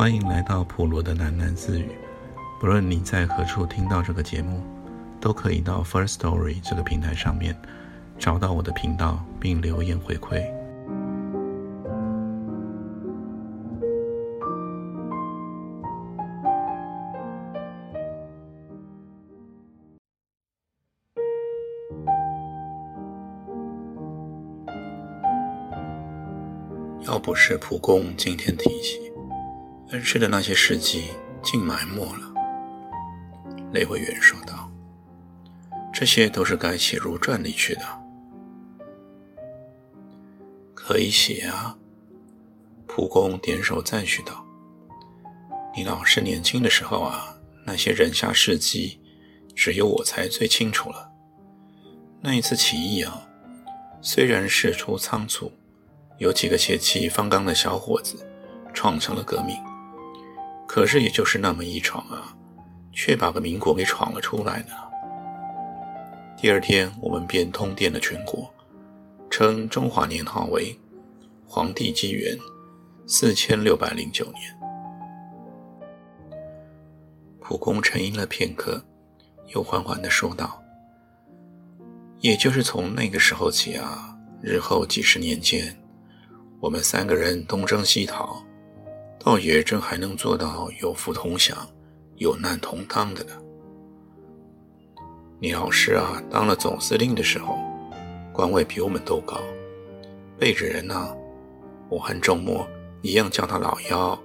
欢迎来到普罗的喃喃自语。不论你在何处听到这个节目，都可以到 First Story 这个平台上面找到我的频道，并留言回馈。要不是蒲公今天提起恩师的那些事迹，竟埋没了。雷委员说道：“这些都是该写入传里去的。”可以写啊！蒲公点首赞许道：“你老师年轻的时候啊，那些人下事迹，只有我才最清楚了。那一次起义啊，虽然事出仓促。”有几个血气方刚的小伙子创成了革命，可是也就是那么一闯啊，却把个民国给闯了出来呢。第二天，我们便通电了全国，称中华年号为皇帝纪元四千六百零九年。蒲公沉吟了片刻，又缓缓地说道：“也就是从那个时候起啊，日后几十年间。”我们三个人东征西讨，倒也真还能做到有福同享、有难同当的呢。你老师啊，当了总司令的时候，官位比我们都高，背着人呢，我和周末一样叫他老幺。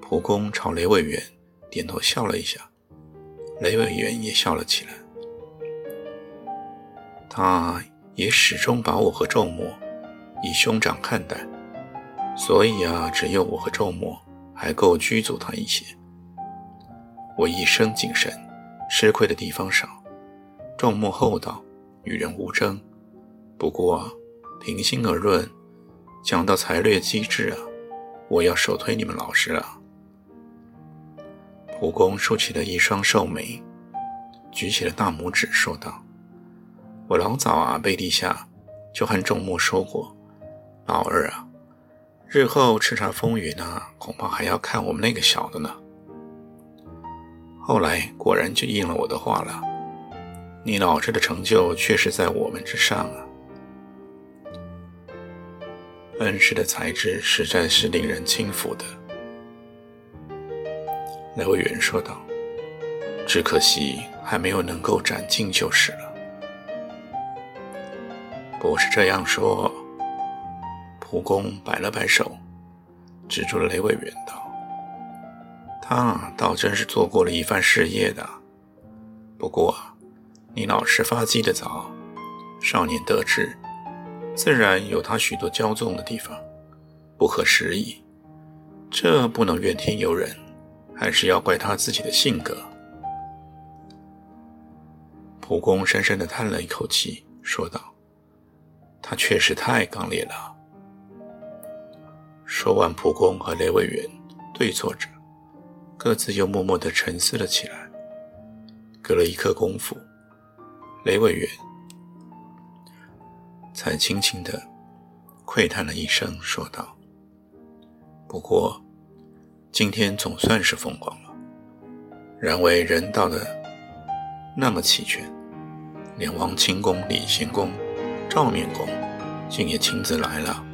蒲公朝雷委员点头笑了一下，雷委员也笑了起来。他也始终把我和周末。以兄长看待，所以啊，只有我和周末还够居足他一些。我一生谨慎，吃亏的地方少。周末厚道，与人无争。不过，平心而论，讲到才略机智啊，我要首推你们老师了。蒲公竖起了一双瘦眉，举起了大拇指，说道：“我老早啊，背地下就和仲末说过。”老二啊，日后叱咤风云呢，恐怕还要看我们那个小的呢。后来果然就应了我的话了，你老师的成就确实在我们之上啊。恩师的才智实在是令人钦服的。雷委员说道：“只可惜还没有能够斩尽就是了。”不是这样说。蒲公摆了摆手，指住了雷委员道：“他倒真是做过了一番事业的。不过，你老师发迹的早，少年得志，自然有他许多骄纵的地方，不合时宜。这不能怨天尤人，还是要怪他自己的性格。”蒲公深深地叹了一口气，说道：“他确实太刚烈了。”说完，蒲公和雷委员对坐着，各自又默默地沉思了起来。隔了一刻功夫，雷委员才轻轻地喟叹了一声，说道：“不过，今天总算是风光了。然为人道的那么齐全，连王清公、李贤公、赵面公竟也亲自来了。”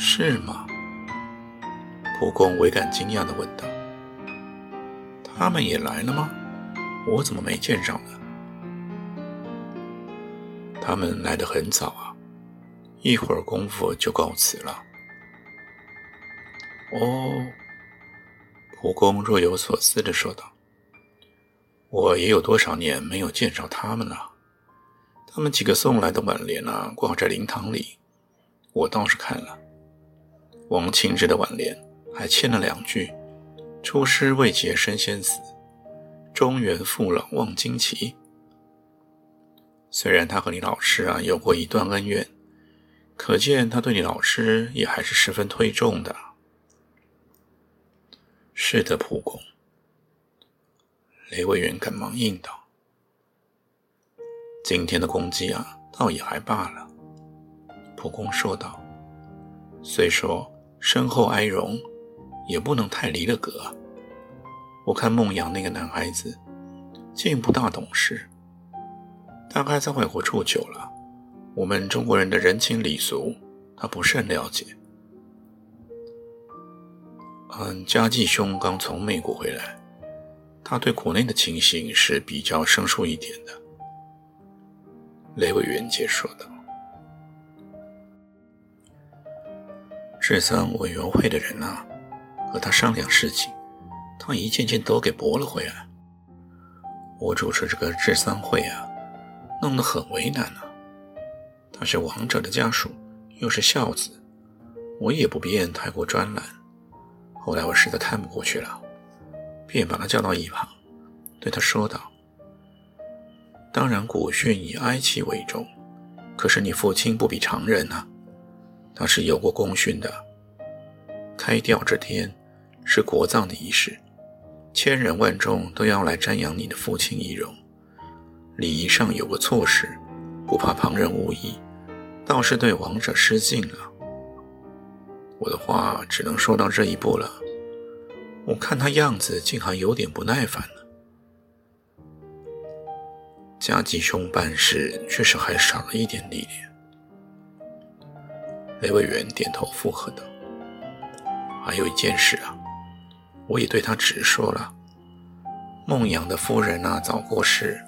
是吗？蒲公微感惊讶地问道：“他们也来了吗？我怎么没见上呢？”他们来得很早啊，一会儿功夫就告辞了。哦，蒲公若有所思地说道：“我也有多少年没有见着他们了？他们几个送来的挽联啊，挂在灵堂里，我倒是看了。”王清之的挽联还欠了两句：“出师未捷身先死，中原父老望旌旗。”虽然他和你老师啊有过一段恩怨，可见他对你老师也还是十分推重的。是的，蒲公。雷委员赶忙应道：“今天的功绩啊，倒也还罢了。”蒲公说道：“虽说。”身后哀荣，也不能太离了格。我看孟阳那个男孩子，竟不大懂事，大概在外国住久了，我们中国人的人情礼俗，他不甚了解。嗯，家继兄刚从美国回来，他对国内的情形是比较生疏一点的。雷委员解说道：“治丧委员会的人呐，和他商量事情，他一件件都给驳了回来。我主持这个治丧会啊，弄得很为难啊。他是亡者的家属，又是孝子，我也不便太过专揽。后来我实在看不过去了，便把他叫到一旁，对他说道。”当然，古训以哀戚为重，可是你父亲不比常人呐，他是有过功勋的。开吊这天是国葬的仪式，千人万众都要来瞻仰你的父亲遗容，礼仪上有个措施，不怕旁人误意，倒是对亡者失敬了。我的话只能说到这一步了。我看他样子竟还有点不耐烦呢。家吉兄办事确实还少了一点历练。雷委员点头附和道：“还有一件事啊，我也对他直说了。孟阳的夫人啊早过世，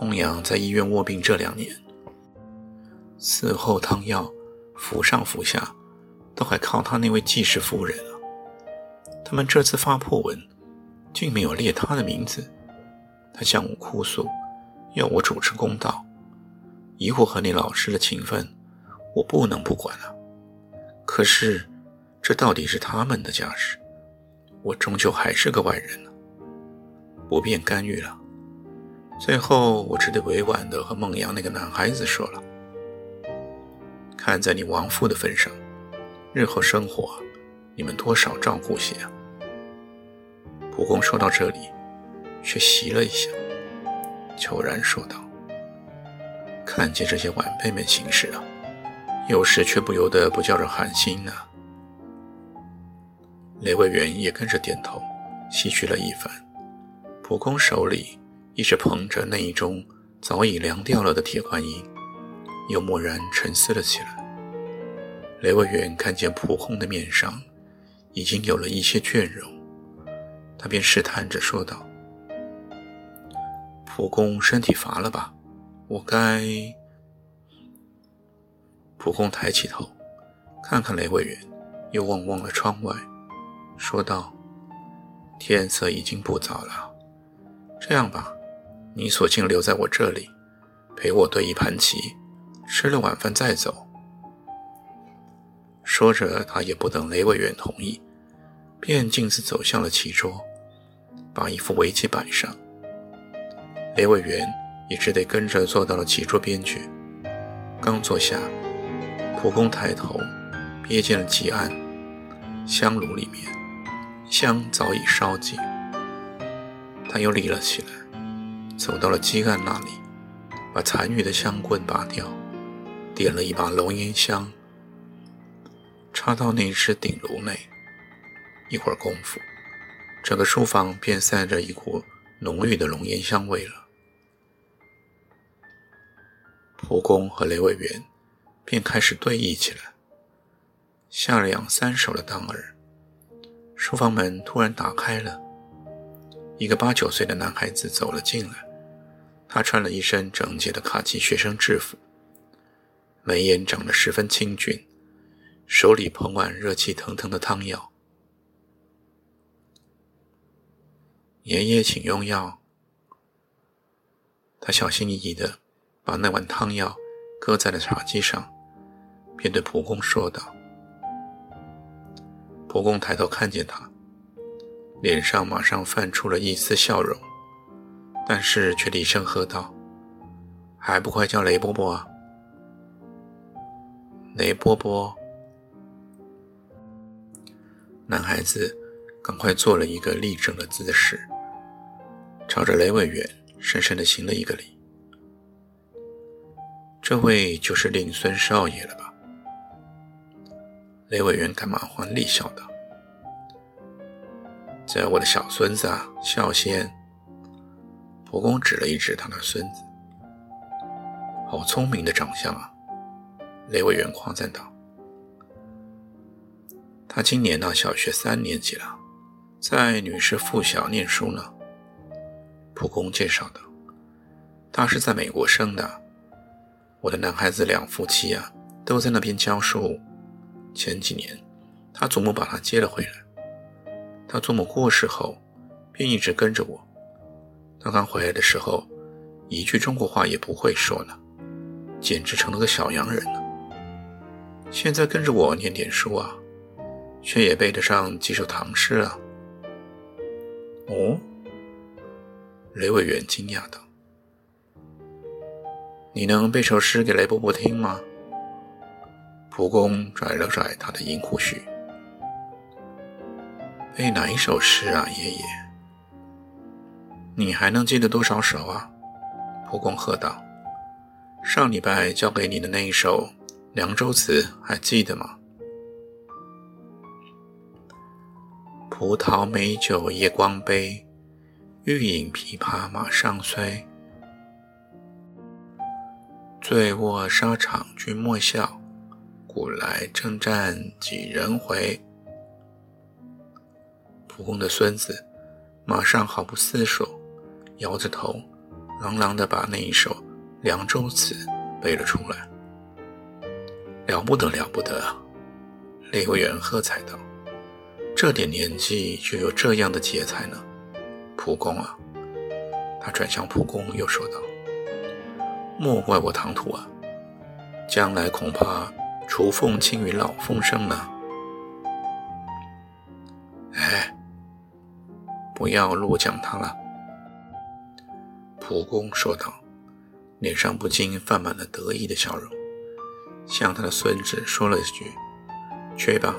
孟阳在医院卧病这两年，伺候汤药服上服下，都还靠他那位继室夫人啊。他们这次发破文，竟没有列他的名字。他向我哭诉。”要我主持公道，以我和你老师的情分，我不能不管啊。可是，这到底是他们的家事，我终究还是个外人呢，不便干预了。最后，我只得委婉地和孟阳那个男孩子说了：“看在你亡父的份上，日后生活，你们多少照顾些啊。”蒲公说到这里，却袭了一下。悄然说道：“看见这些晚辈们行事啊，有时却不由得不叫人寒心呢。”雷委员也跟着点头，唏嘘了一番。蒲公手里一直捧着那一盅早已凉掉了的铁观音，又蓦然沉思了起来。雷委员看见蒲公的面上已经有了一些倦容，他便试探着说道。蒲公身体乏了吧？我该……蒲公抬起头，看看雷委员，又望望了窗外，说道：“天色已经不早了，这样吧，你索性留在我这里，陪我对一盘棋，吃了晚饭再走。”说着，他也不等雷委员同意，便径自走向了棋桌，把一副围棋摆上。雷委员也只得跟着坐到了棋桌边去。刚坐下，蒲公抬头瞥见了吉安香炉里面香早已烧尽，他又立了起来，走到了鸡案那里，把残余的香棍拔掉，点了一把龙涎香，插到那只鼎炉内。一会儿功夫，整个书房便散着一股浓郁的龙涎香味了。蒲公和雷委员便开始对弈起来，下了两三手的当儿，书房门突然打开了，一个八九岁的男孩子走了进来。他穿了一身整洁的卡其学生制服，眉眼长得十分清俊，手里捧碗热气腾腾的汤药。爷爷，请用药。他小心翼翼的。把那碗汤药搁在了茶几上，便对蒲公说道：“蒲公抬头看见他，脸上马上泛出了一丝笑容，但是却厉声喝道：‘还不快叫雷伯伯啊！’雷伯伯，男孩子赶快做了一个立正的姿势，朝着雷委员深深的行了一个礼。”这位就是令孙少爷了吧？雷委员赶忙还礼笑道：“这我的小孙子啊，孝先。”蒲公指了一指他的孙子，好聪明的长相啊！雷委员夸赞道：“他今年呢小学三年级了，在女士附小念书呢。”蒲公介绍道：“他是在美国生的，我的男孩子两夫妻啊，都在那边教书。”前几年，他祖母把他接了回来。他祖母过世后，便一直跟着我。他刚回来的时候，一句中国话也不会说呢，简直成了个小洋人了。现在跟着我念点书啊，却也背得上几首唐诗啊。哦，雷委员惊讶道：“你能背首诗给雷伯伯听吗？”蒲公拽了拽他的银胡须，背哪一首诗啊，爷爷？你还能记得多少首啊？蒲公喝道：“上礼拜教给你的那一首《凉州词》，还记得吗？”葡萄美酒夜光杯，欲饮琵琶马上催。醉卧沙场君莫笑。古来征战几人回？蒲公的孙子马上毫不思索，摇着头，朗朗地把那一首《凉州词》背了出来。了不得，了不得！李委员喝彩道：“这点年纪就有这样的劫财呢，蒲公啊！”他转向蒲公，又说道：“莫怪我唐突啊，将来恐怕……”雏凤轻于老凤声呢。哎，不要落讲他了。”蒲公说道，脸上不禁泛满了得意的笑容，向他的孙子说了一句：“去吧。”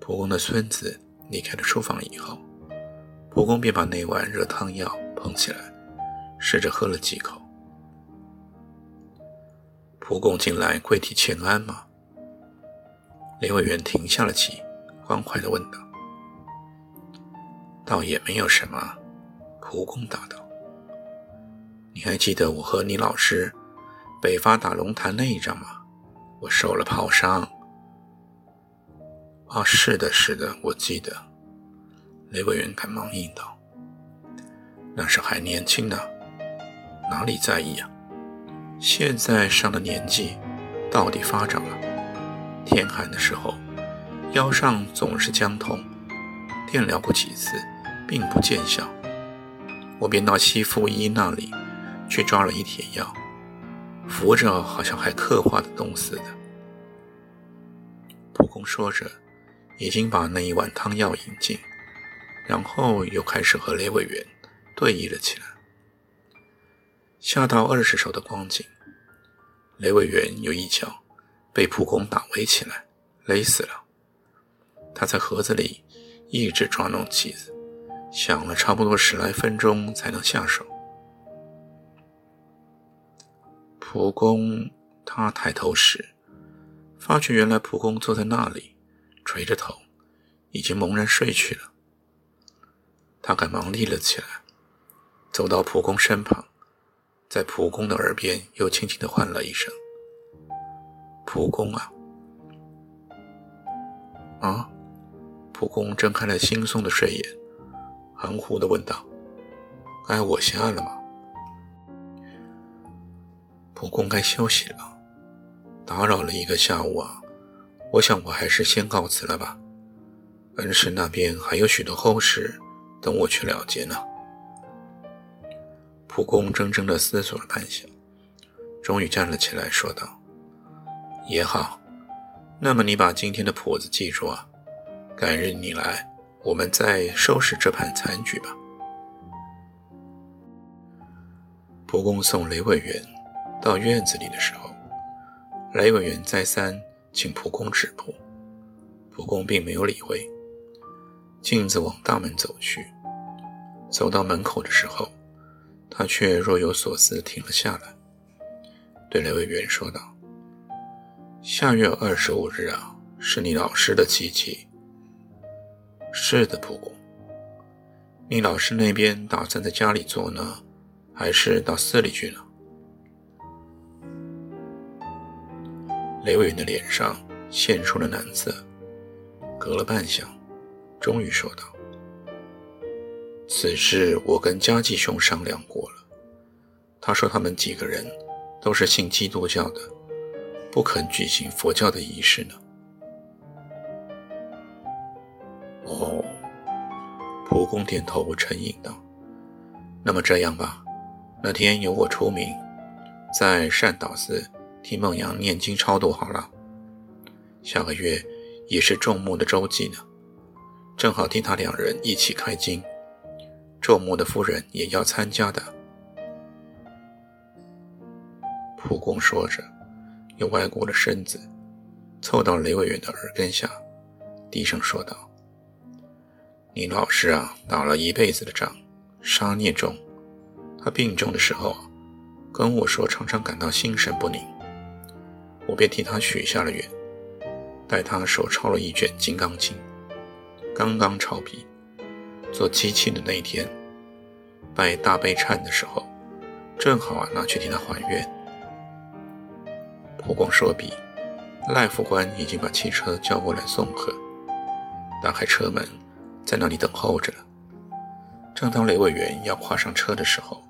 蒲公的孙子离开了书房以后，蒲公便把那碗热汤药捧起来，试着喝了几口。蒲公进来跪地请安吗？林委员停下了棋，欢快地问道。倒也没有什么，蒲公答道。你还记得我和你老师北伐打龙潭那一仗吗？我受了炮伤。啊，是的，是的，我记得。雷委员赶忙应道。那时还年轻呢，哪里在意啊？现在上了年纪，到底发展了。天寒的时候，腰上总是僵痛，电疗过几次，并不见效。我便到西附医那里去抓了一帖药，服着好像还刻化的冻似的。蒲公说着，已经把那一碗汤药饮尽，然后又开始和雷委员对弈了起来。下到二十手的光景，雷委员有一脚被蒲公打围起来，勒死了。他在盒子里一直抓弄棋子，想了差不多十来分钟才能下手。蒲公他抬头时，发觉原来蒲公坐在那里，垂着头，已经蒙然睡去了。他赶忙立了起来，走到蒲公身旁。在蒲公的耳边又轻轻的唤了一声：“蒲公啊！”啊！蒲公睁开了惺忪的睡眼，含糊的问道：“该我下了吗？”蒲公该休息了，打扰了一个下午啊！我想我还是先告辞了吧。恩师那边还有许多后事等我去了结呢。蒲公怔怔地思索了半晌，终于站了起来，说道：“也好，那么你把今天的谱子记住啊。改日你来，我们再收拾这盘残局吧。”蒲公送雷委员到院子里的时候，雷委员再三请蒲公止步，蒲公并没有理会，径自往大门走去。走到门口的时候，他却若有所思，停了下来，对雷委员说道：“下月二十五日啊，是你老师的七七。是的，蒲公。你老师那边打算在家里做呢，还是到寺里去呢？雷伟云的脸上现出了难色，隔了半晌，终于说道：“此事我跟家继兄商量过了，他说他们几个人都是信基督教的。”不肯举行佛教的仪式呢？哦，蒲公点头沉吟道：“那么这样吧，那天由我出名，在善导寺替孟阳念经超度好了。下个月也是众目的周记呢，正好替他两人一起开经，众目的夫人也要参加的。”蒲公说着。又歪过了身子，凑到雷委员的耳根下，低声说道：“你老师啊，打了一辈子的仗，杀孽重。他病重的时候，跟我说常常感到心神不宁，我便替他许下了愿，待他手抄了一卷《金刚经》，刚刚抄毕，做机器的那一天，拜大悲忏的时候，正好啊拿去替他还愿。”普光说毕，赖副官已经把汽车叫过来送客，打开车门，在那里等候着。正当雷委员要跨上车的时候，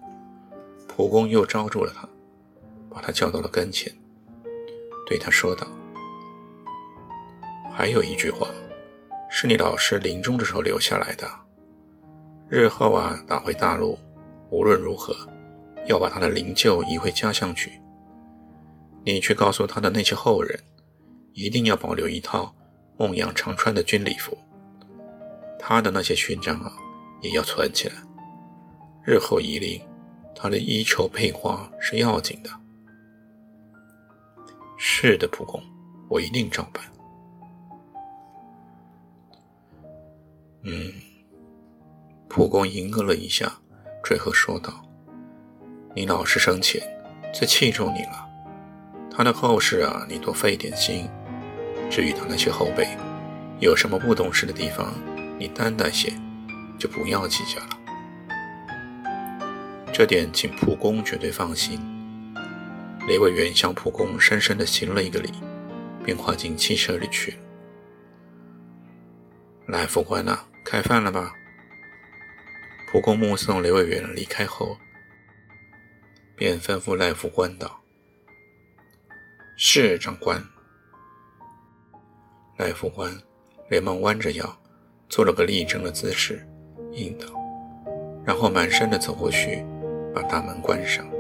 蒲公又招住了他，把他叫到了跟前，对他说道：“还有一句话，是你老师临终的时候留下来的。日后啊，打回大陆，无论如何，要把他的灵柩移回家乡去。”你去告诉他的那些后人，一定要保留一套孟阳常穿的军礼服。他的那些勋章啊，也要存起来。日后移灵，他的衣绸佩花是要紧的。是的，蒲公，我一定照办。嗯，蒲公迎了了一下，最后说道：“你老师生前最器重你了。”他的后事啊，你多费点心。至于他那些后辈，有什么不懂事的地方，你担待些，就不要计较了。这点请蒲公绝对放心。雷委员向蒲公深深地行了一个礼，便跨进汽车里去。来，副官呐，开饭了吧？蒲公目送刘委员离开后，便吩咐赖副官道。是长官，赖副官连忙弯着腰，做了个立正的姿势，应道，然后满身的走过去，把大门关上。